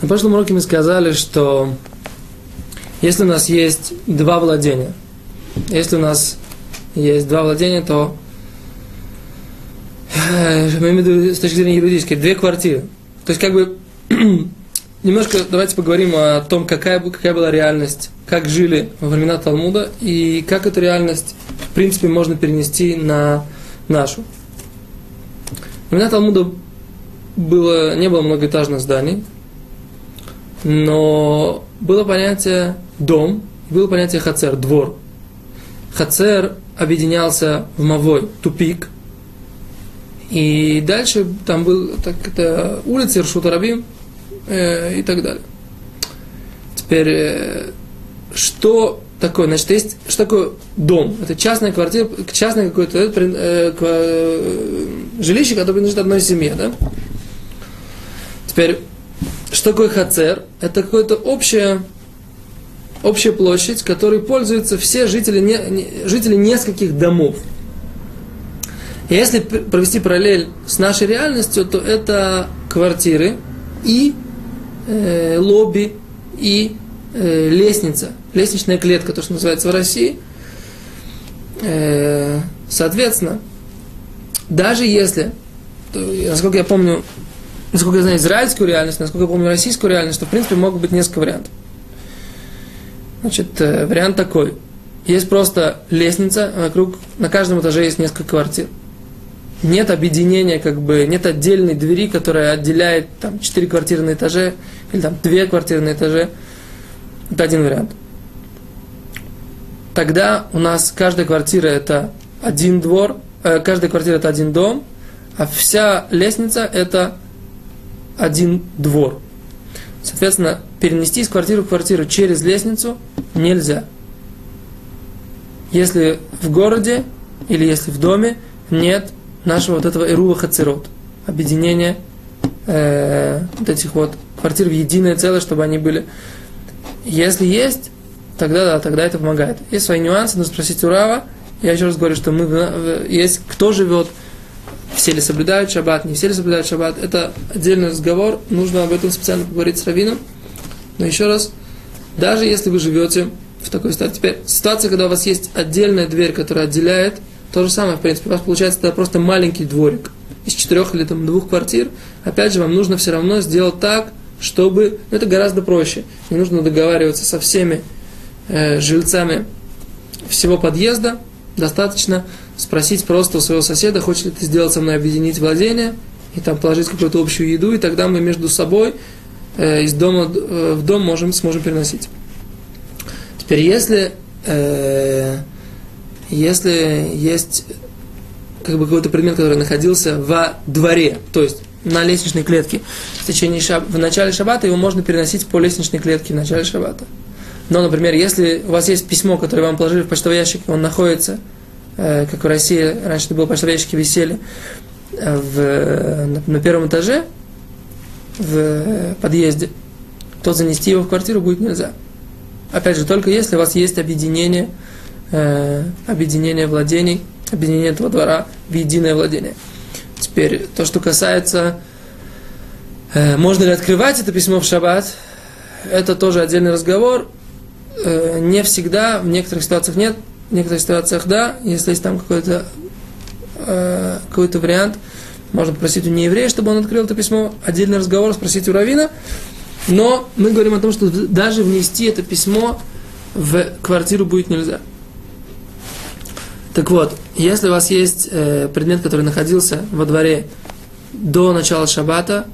На прошлом уроке мы сказали, что если у нас есть два владения, если у нас есть два владения, то э, мы имеем в виду с точки зрения юридической, две квартиры. То есть как бы немножко давайте поговорим о том, какая, какая была реальность, как жили во времена Талмуда и как эту реальность в принципе можно перенести на нашу. Во времена Талмуда было, не было многоэтажных зданий, но было понятие дом, было понятие хацер, двор. Хацер объединялся в Мавой, тупик. И дальше там был так, это улица Иршута Рабим э, и так далее. Теперь, э, что такое? Значит, есть, что такое дом? Это частная квартира, частное какое-то э, э, жилище, которое принадлежит одной семье, да? Теперь, что такое хацер? Это какая-то общая, общая площадь, которой пользуются все жители, не, не, жители нескольких домов. И если провести параллель с нашей реальностью, то это квартиры и э, лобби и э, лестница, лестничная клетка, то, что называется в России. Э, соответственно, даже если, то, насколько я помню, насколько я знаю израильскую реальность, насколько я помню российскую реальность, то в принципе могут быть несколько вариантов. Значит, э, вариант такой. Есть просто лестница, вокруг, на каждом этаже есть несколько квартир. Нет объединения, как бы, нет отдельной двери, которая отделяет там четыре квартиры на этаже, или там две квартиры на этаже. Это один вариант. Тогда у нас каждая квартира это один двор, э, каждая квартира это один дом, а вся лестница это один двор. Соответственно, перенести из квартиры в квартиру через лестницу нельзя. Если в городе или если в доме нет нашего вот этого Ирува Хацерот, объединения э, вот этих вот квартир в единое целое, чтобы они были. Если есть, тогда да, тогда это помогает. Есть свои нюансы, нужно спросить у Рава. Я еще раз говорю, что мы, есть кто живет все ли соблюдают шаббат, не все ли соблюдают шаббат, это отдельный разговор, нужно об этом специально поговорить с раввином. Но еще раз, даже если вы живете в такой ситуации, теперь ситуация, когда у вас есть отдельная дверь, которая отделяет, то же самое, в принципе, у вас получается тогда просто маленький дворик из четырех или там двух квартир, опять же, вам нужно все равно сделать так, чтобы, ну, это гораздо проще, не нужно договариваться со всеми э, жильцами всего подъезда, достаточно спросить просто у своего соседа, хочет ли ты сделать со мной объединить владение, и там положить какую-то общую еду, и тогда мы между собой э, из дома э, в дом можем, сможем переносить. Теперь, если, э, если есть как бы какой-то предмет, который находился во дворе, то есть на лестничной клетке в течение шаб... в начале шаббата, его можно переносить по лестничной клетке в начале шаббата. Но, например, если у вас есть письмо, которое вам положили в почтовый ящик, он находится Э, как в России раньше это было почтовые ящики висели э, в, на, на первом этаже, в подъезде, то занести его в квартиру будет нельзя. Опять же, только если у вас есть объединение, э, объединение владений, объединение этого двора в единое владение. Теперь, то, что касается, э, можно ли открывать это письмо в шаббат, это тоже отдельный разговор. Э, не всегда, в некоторых ситуациях нет, в некоторых ситуациях да, если есть там какой-то э, какой-то вариант, можно попросить у нееврея, чтобы он открыл это письмо, отдельный разговор, спросить у Равина. Но мы говорим о том, что даже внести это письмо в квартиру будет нельзя. Так вот, если у вас есть э, предмет, который находился во дворе до начала шаббата,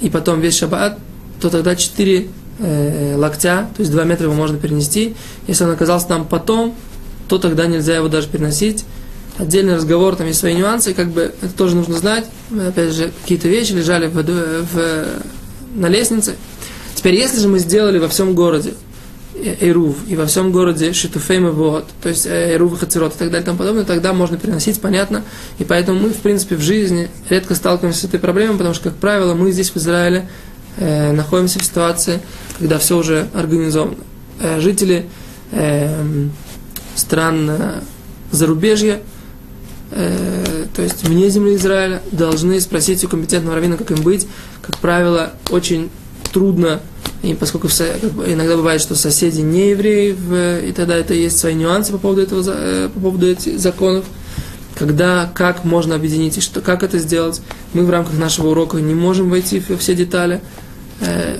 и потом весь шаббат, то тогда 4 э, локтя, то есть 2 метра его можно перенести. Если он оказался там потом, то тогда нельзя его даже переносить. Отдельный разговор, там есть свои нюансы, как бы это тоже нужно знать. Опять же, какие-то вещи лежали в, в, на лестнице. Теперь, если же мы сделали во всем городе Эрув, и во всем городе Шитуфейм и вот, то есть Эрув и Хацерот и так далее и тому подобное, тогда можно переносить, понятно. И поэтому мы, в принципе, в жизни редко сталкиваемся с этой проблемой, потому что, как правило, мы здесь в Израиле э, находимся в ситуации, когда все уже организовано. Э, жители э, стран зарубежья, э, то есть вне земли Израиля, должны спросить у компетентного раввина, как им быть. Как правило, очень трудно, и поскольку иногда бывает, что соседи не евреи, и тогда это есть свои нюансы по поводу, этого, э, по поводу этих законов, когда, как можно объединить, и что, как это сделать. Мы в рамках нашего урока не можем войти в все детали, э,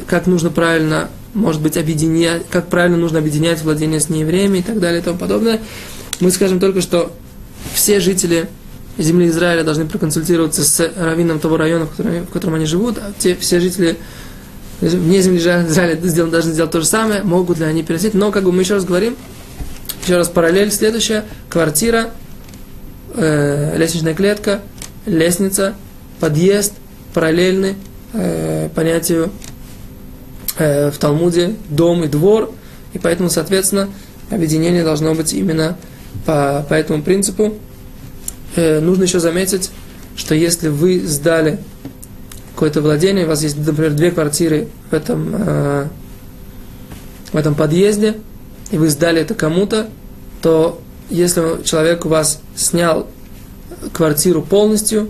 как нужно правильно, может быть, объединять, как правильно нужно объединять владение с неевреями и так далее и тому подобное. Мы скажем только, что все жители земли Израиля должны проконсультироваться с раввином того района, в котором, в котором они живут, а те, все жители вне земли Израиля должны сделать то же самое, могут ли они переносить. Но, как бы мы еще раз говорим, еще раз параллель следующая, квартира, э, лестничная клетка, лестница, подъезд, параллельны э, понятию э, в Талмуде дом и двор, и поэтому, соответственно, объединение должно быть именно по, по этому принципу. Э, нужно еще заметить, что если вы сдали какое-то владение, у вас есть, например, две квартиры в этом, э, в этом подъезде, и вы сдали это кому-то, то если человек у вас снял квартиру полностью,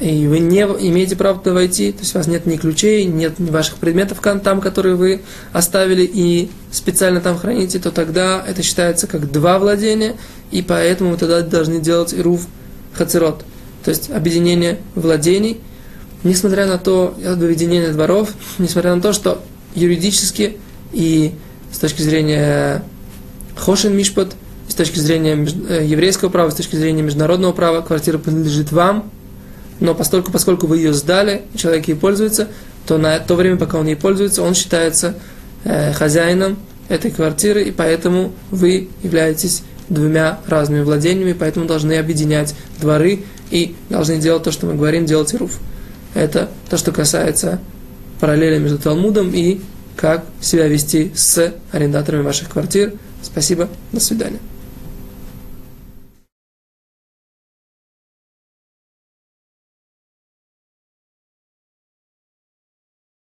и вы не имеете права туда войти, то есть у вас нет ни ключей, нет ни ваших предметов там, которые вы оставили и специально там храните, то тогда это считается как два владения, и поэтому вы тогда должны делать ирув хацерот, то есть объединение владений, несмотря на то, объединение дворов, несмотря на то, что юридически и с точки зрения хошин мишпот, с точки зрения э, еврейского права, с точки зрения международного права, квартира принадлежит вам, но поскольку, поскольку вы ее сдали, человек ей пользуется, то на то время, пока он ей пользуется, он считается э, хозяином этой квартиры, и поэтому вы являетесь двумя разными владениями, поэтому должны объединять дворы и должны делать то, что мы говорим, делать руф. Это то, что касается параллели между Талмудом и как себя вести с арендаторами ваших квартир. Спасибо, до свидания.